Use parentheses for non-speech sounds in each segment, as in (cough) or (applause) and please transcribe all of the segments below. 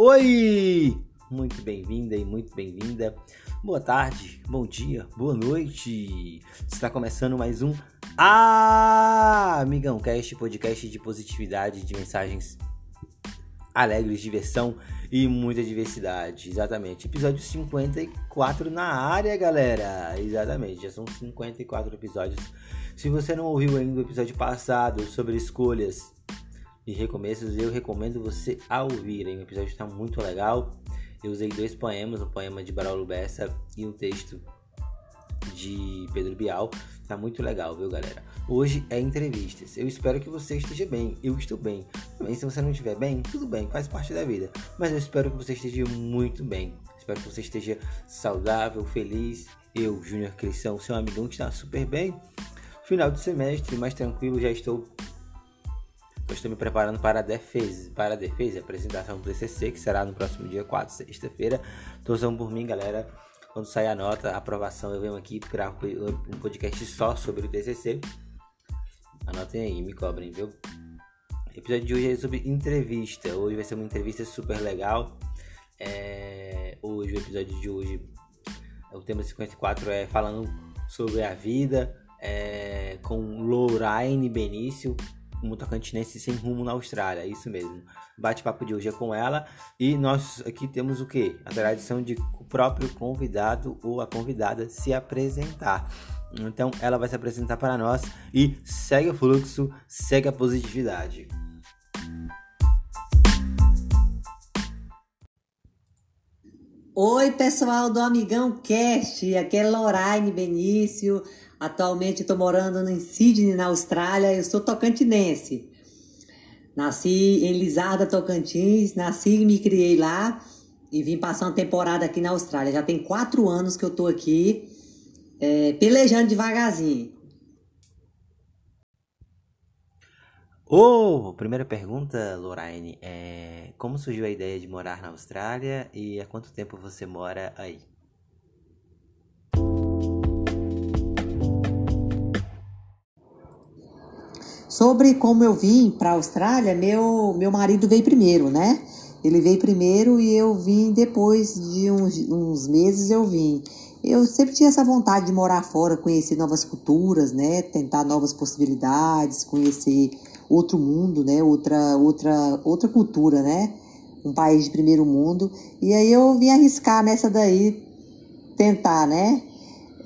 Oi! Muito bem-vinda e muito bem-vinda. Boa tarde, bom dia, boa noite. Está começando mais um Ah, Amigão Cast, podcast de positividade, de mensagens alegres, diversão e muita diversidade. Exatamente. Episódio 54 na área, galera. Exatamente. Já são 54 episódios. Se você não ouviu ainda o episódio passado sobre escolhas e recomeços, eu recomendo você a ouvir. O episódio está muito legal. Eu usei dois poemas, um poema de Barolo Bessa e um texto de Pedro Bial. Tá muito legal, viu, galera? Hoje é entrevistas. Eu espero que você esteja bem. Eu estou bem. Mas se você não estiver bem, tudo bem, faz parte da vida. Mas eu espero que você esteja muito bem. Espero que você esteja saudável, feliz. Eu, Júnior Cristão, seu amigão que está super bem. Final de semestre, mais tranquilo, já estou eu estou me preparando para a defesa, para a defesa, apresentação do TCC, que será no próximo dia 4, sexta-feira. Torçam por mim, galera. Quando sair a nota, a aprovação, eu venho aqui gravar um podcast só sobre o TCC. Anotem aí, me cobrem, viu? O episódio de hoje é sobre entrevista. Hoje vai ser uma entrevista super legal. É... Hoje, o episódio de hoje, o tema 54 é falando sobre a vida é... com Lorraine Benício um tocantinense sem rumo na Austrália, isso mesmo. Bate-papo de hoje é com ela e nós aqui temos o que? A tradição de o próprio convidado ou a convidada se apresentar. Então ela vai se apresentar para nós e segue o fluxo, segue a positividade. Oi, pessoal do Amigão Cast, aqui é Lorraine Benício. Atualmente estou morando em Sydney, na Austrália. Eu sou tocantinense. Nasci em Lizarda, Tocantins. Nasci e me criei lá. E vim passar uma temporada aqui na Austrália. Já tem quatro anos que eu estou aqui, é, pelejando devagarzinho. Oh, primeira pergunta, Lorraine, é como surgiu a ideia de morar na Austrália e há quanto tempo você mora aí? Sobre como eu vim para a Austrália, meu, meu marido veio primeiro, né? Ele veio primeiro e eu vim depois de uns, uns meses eu vim. Eu sempre tinha essa vontade de morar fora, conhecer novas culturas, né? Tentar novas possibilidades, conhecer outro mundo, né? Outra, outra, outra cultura, né? Um país de primeiro mundo. E aí eu vim arriscar nessa daí, tentar, né?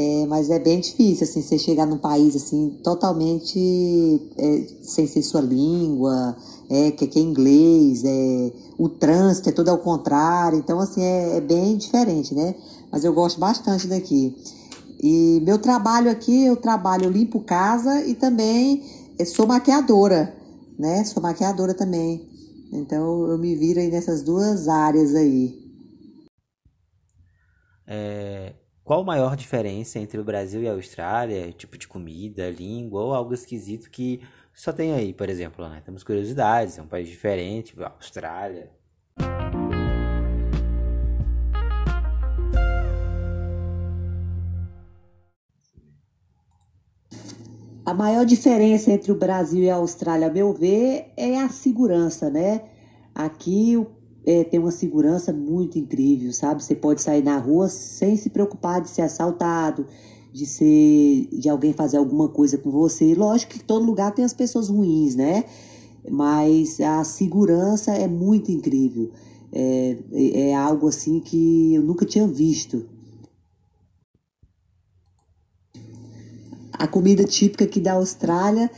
É, mas é bem difícil, assim, você chegar num país, assim, totalmente é, sem ser sua língua, é, que, que é inglês, é, o trânsito é todo ao contrário, então, assim, é, é bem diferente, né? Mas eu gosto bastante daqui. E meu trabalho aqui, eu trabalho, eu limpo casa e também sou maquiadora, né? Sou maquiadora também. Então eu me viro aí nessas duas áreas aí. É, qual a maior diferença entre o Brasil e a Austrália? Tipo de comida, língua ou algo esquisito que só tem aí, por exemplo, né? Temos curiosidades, é um país diferente, a Austrália. A maior diferença entre o Brasil e a Austrália, a meu ver, é a segurança, né? Aqui o é, tem uma segurança muito incrível, sabe? Você pode sair na rua sem se preocupar de ser assaltado, de ser de alguém fazer alguma coisa com você. Lógico que todo lugar tem as pessoas ruins, né? Mas a segurança é muito incrível. É, é algo assim que eu nunca tinha visto. A comida típica aqui da Austrália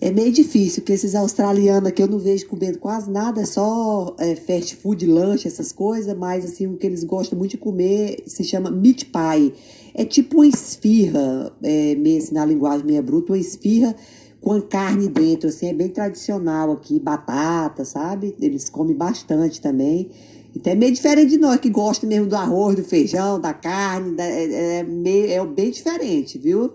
é meio difícil, porque esses australianos aqui eu não vejo comendo quase nada, é só é, fast food, lanche, essas coisas, mas assim, o que eles gostam muito de comer se chama meat pie. É tipo uma esfirra, é, meio assim, na linguagem meia bruta, uma esfirra com carne dentro, assim, é bem tradicional aqui, batata, sabe? Eles comem bastante também. Então é meio diferente de nós que gosta mesmo do arroz, do feijão, da carne, da, é, é, meio, é bem diferente, viu?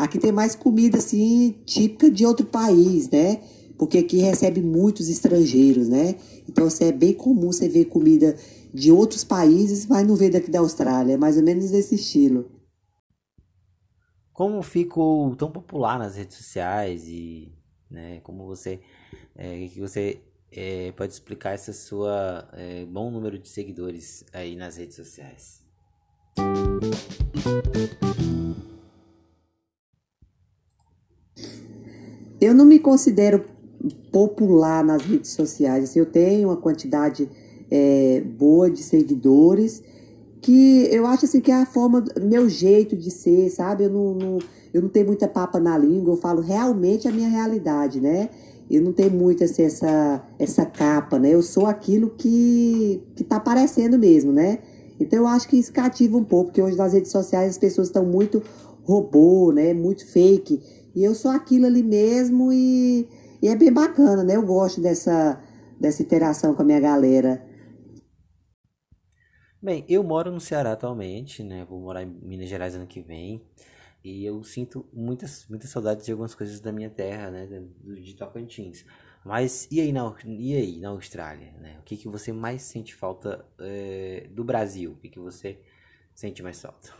Aqui tem mais comida assim típica de outro país, né? Porque aqui recebe muitos estrangeiros, né? Então assim, é bem comum você ver comida de outros países, mas não ver daqui da Austrália. É mais ou menos desse estilo. Como ficou tão popular nas redes sociais e né, como você é, que você é, pode explicar essa sua é, bom número de seguidores aí nas redes sociais? Eu não me considero popular nas redes sociais. Assim, eu tenho uma quantidade é, boa de seguidores que eu acho assim que é a forma, meu jeito de ser, sabe? Eu não, não, eu não tenho muita papa na língua, eu falo realmente a minha realidade, né? Eu não tenho muito assim, essa, essa capa, né? Eu sou aquilo que, que tá aparecendo mesmo, né? Então eu acho que isso cativa um pouco, porque hoje nas redes sociais as pessoas estão muito robô, né? Muito fake. E eu sou aquilo ali mesmo e, e é bem bacana, né? Eu gosto dessa, dessa interação com a minha galera. Bem, eu moro no Ceará atualmente, né? Vou morar em Minas Gerais ano que vem. E eu sinto muitas, muitas saudades de algumas coisas da minha terra, né? De, de Tocantins. Mas e aí na, e aí na Austrália, né? O que, que você mais sente falta é, do Brasil? O que, que você sente mais falta?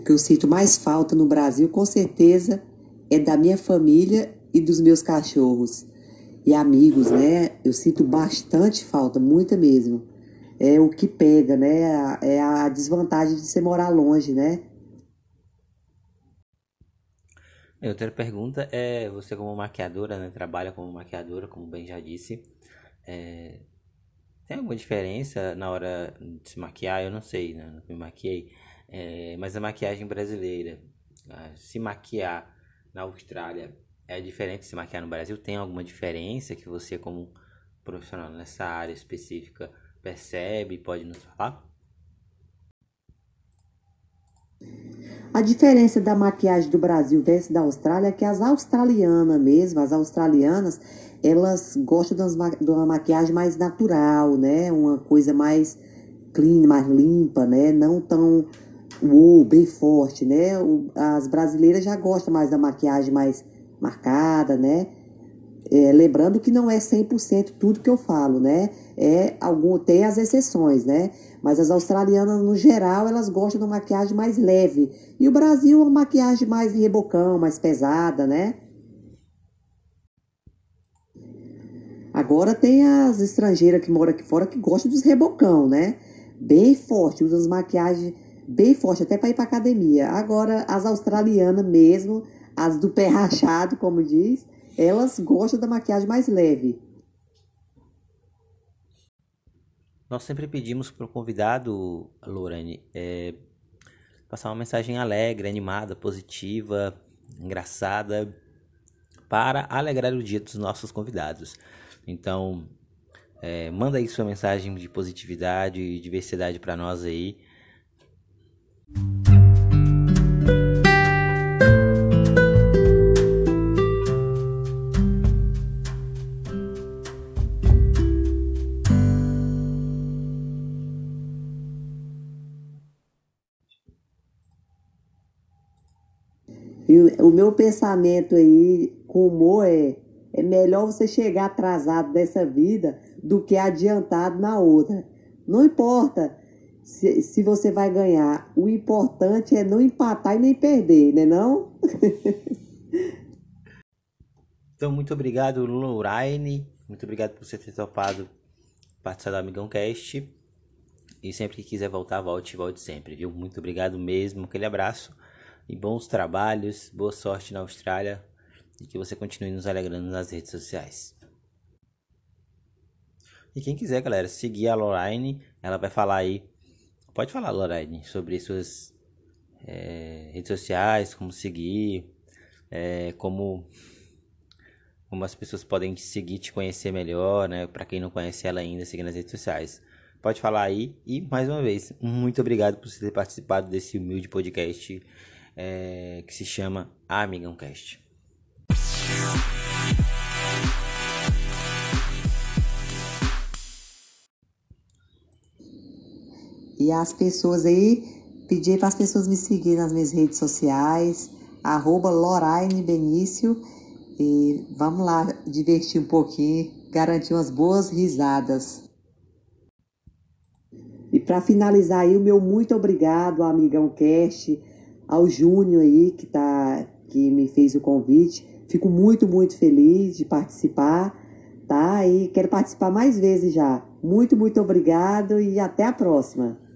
O que eu sinto mais falta no Brasil, com certeza, é da minha família e dos meus cachorros e amigos, né? Eu sinto bastante falta, muita mesmo. É o que pega, né? É a desvantagem de você morar longe, né? Outra pergunta é, você como maquiadora, né? Trabalha como maquiadora, como bem já disse. É, tem alguma diferença na hora de se maquiar? Eu não sei, né? Não me maquiei. É, mas a maquiagem brasileira, se maquiar na Austrália é diferente de se maquiar no Brasil? Tem alguma diferença que você, como profissional nessa área específica, percebe? Pode nos falar? A diferença da maquiagem do Brasil versus da Austrália é que as australianas mesmo, as australianas, elas gostam de uma maquiagem mais natural, né? Uma coisa mais clean, mais limpa, né? Não tão uou, bem forte, né? As brasileiras já gostam mais da maquiagem mais marcada, né? É, lembrando que não é 100% tudo que eu falo, né? É algum tem as exceções, né? Mas as australianas no geral elas gostam de uma maquiagem mais leve e o Brasil uma maquiagem mais rebocão, mais pesada, né? Agora tem as estrangeiras que moram aqui fora que gostam dos rebocão, né? Bem forte, usam as maquiagens bem forte até para ir para academia. Agora as australianas mesmo as do pé rachado, como diz, elas gostam da maquiagem mais leve. Nós sempre pedimos para o convidado, Lorane, é, passar uma mensagem alegre, animada, positiva, engraçada, para alegrar o dia dos nossos convidados. Então, é, manda aí sua mensagem de positividade e diversidade para nós aí. E o meu pensamento aí com humor é, é melhor você chegar atrasado dessa vida do que adiantado na outra. Não importa se, se você vai ganhar, o importante é não empatar e nem perder, né não? (laughs) então, muito obrigado, Lorraine. Muito obrigado por você ter topado participar do Amigão Cast. E sempre que quiser voltar, volte, volte sempre, viu? Muito obrigado mesmo. Aquele abraço e bons trabalhos, boa sorte na Austrália e que você continue nos alegrando nas redes sociais. E quem quiser, galera, seguir a Lorraine, ela vai falar aí. Pode falar, Lorraine, sobre suas é, redes sociais, como seguir, é, como como as pessoas podem te seguir, te conhecer melhor, né? Para quem não conhece ela ainda, seguir nas redes sociais. Pode falar aí e mais uma vez, muito obrigado por você ter participado desse humilde podcast é, que se chama Amigão Cast. E as pessoas aí, pedi para as pessoas me seguirem nas minhas redes sociais, arroba Loraine Benício. E vamos lá divertir um pouquinho, garantir umas boas risadas. E para finalizar aí, o meu muito obrigado, Amigão Cast ao Júnior aí, que, tá, que me fez o convite. Fico muito, muito feliz de participar, tá? E quero participar mais vezes já. Muito, muito obrigado e até a próxima.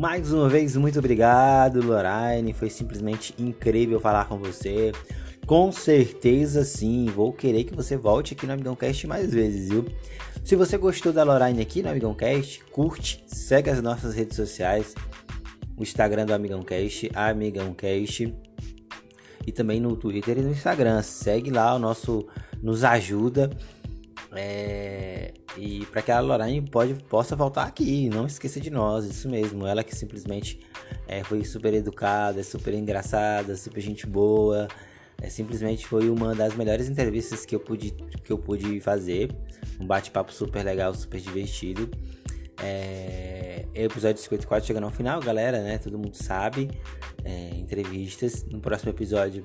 Mais uma vez, muito obrigado, Lorraine. Foi simplesmente incrível falar com você. Com certeza sim, vou querer que você volte aqui no Amigão Cast mais vezes, viu? Se você gostou da Lorraine aqui no Amigão Cast, curte, segue as nossas redes sociais, o Instagram do Amigão Cast, Amigão Cast, e também no Twitter e no Instagram. Segue lá, o nosso nos ajuda. É, e para que a Lorraine pode, possa voltar aqui, não esqueça de nós, isso mesmo. Ela que simplesmente é, foi super educada, super engraçada, super gente boa. É, simplesmente foi uma das melhores entrevistas que eu pude, que eu pude fazer. Um bate-papo super legal, super divertido. É, o episódio 54 chegando ao final, galera, né? Todo mundo sabe. É, entrevistas. No próximo episódio,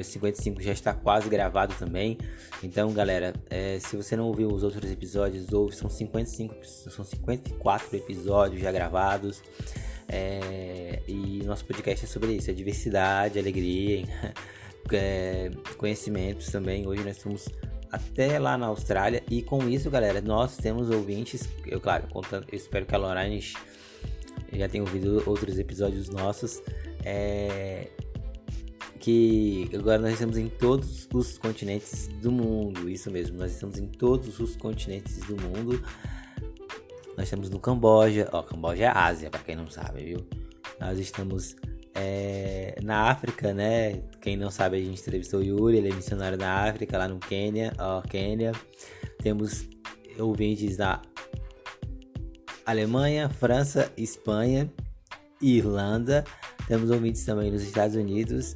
o 55 já está quase gravado também. Então, galera, é, se você não ouviu os outros episódios, ouve. São 55, são 54 episódios já gravados. É, e nosso podcast é sobre isso: é diversidade, alegria, (laughs) é, conhecimentos também. Hoje nós estamos até lá na Austrália e com isso, galera, nós temos ouvintes. Eu, claro, contando, eu espero que a Lorraine já tenha ouvido outros episódios nossos. É, que agora nós estamos em todos os continentes do mundo, isso mesmo, nós estamos em todos os continentes do mundo. Nós estamos no Camboja, ó, Camboja é Ásia, para quem não sabe, viu? Nós estamos é, na África, né? Quem não sabe, a gente entrevistou o Yuri, ele é missionário na África, lá no Quênia, ó, Quênia. Temos ouvintes na Alemanha, França, Espanha, Irlanda. Temos ouvintes também nos Estados Unidos.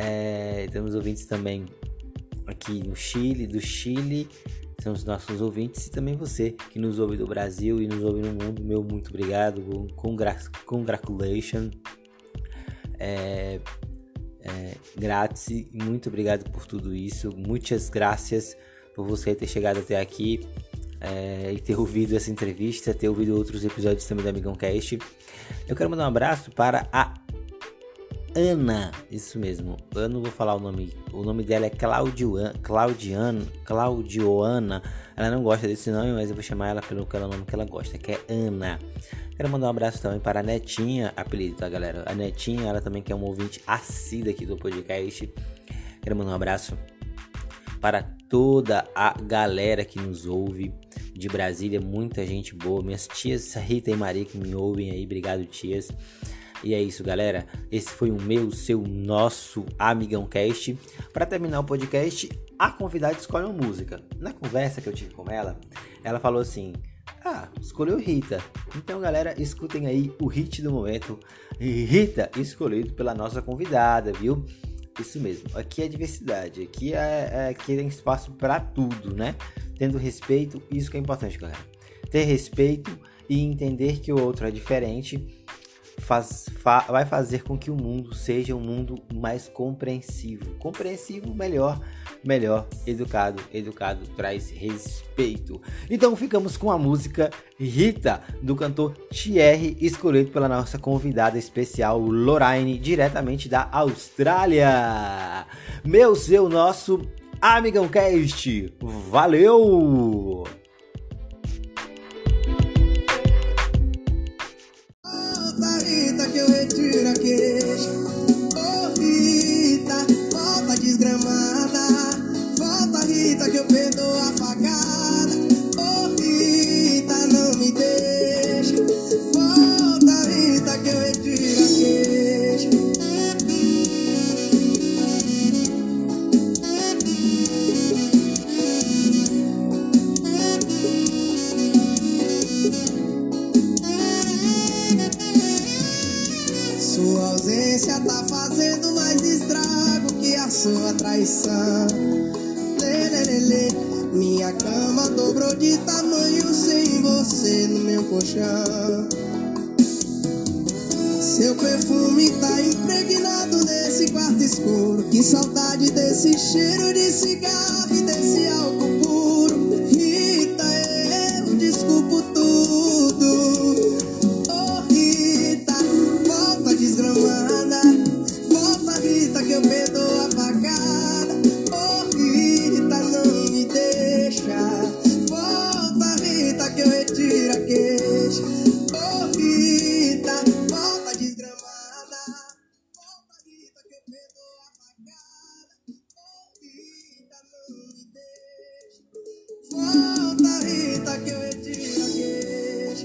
É, temos ouvintes também aqui no Chile, do Chile, são os nossos ouvintes e também você que nos ouve do Brasil e nos ouve no mundo, meu muito obrigado, congra congratulations, é, é, grátis, muito obrigado por tudo isso, muitas graças por você ter chegado até aqui é, e ter ouvido essa entrevista, ter ouvido outros episódios também do Amigão Cast. Eu quero mandar um abraço para a Ana, isso mesmo. Eu não vou falar o nome. O nome dela é Claudiana, Claudioana. Ela não gosta desse nome, mas eu vou chamar ela pelo nome que ela gosta, que é Ana. Quero mandar um abraço também para a Netinha, apelido, tá, galera? A Netinha, ela também que é uma ouvinte assídua aqui do podcast. Quero mandar um abraço para toda a galera que nos ouve de Brasília, muita gente boa. Minhas tias Rita e Maria que me ouvem aí, obrigado, tias. E é isso, galera. Esse foi o meu, seu, nosso Amigão Cast. Para terminar o podcast, a convidada escolhe uma música. Na conversa que eu tive com ela, ela falou assim: Ah, escolheu Rita. Então, galera, escutem aí o hit do momento. Rita, escolhido pela nossa convidada, viu? Isso mesmo. Aqui é diversidade. Aqui é, é aqui tem espaço para tudo, né? Tendo respeito, isso que é importante, galera. Ter respeito e entender que o outro é diferente faz, fa, vai fazer com que o mundo seja um mundo mais compreensivo. Compreensivo, melhor, melhor, educado, educado traz respeito. Então ficamos com a música Rita do cantor Thierry, escolhido pela nossa convidada especial Lorraine, diretamente da Austrália. Meu, seu, nosso Amigão Cast. Valeu! igreja. Oh, ausência tá fazendo mais estrago que a sua traição. Lê, lê, lê, lê. Minha cama dobrou de tamanho sem você no meu colchão. Seu perfume tá impregnado nesse quarto escuro. Que saudade desse cheiro de cigarro e desse álcool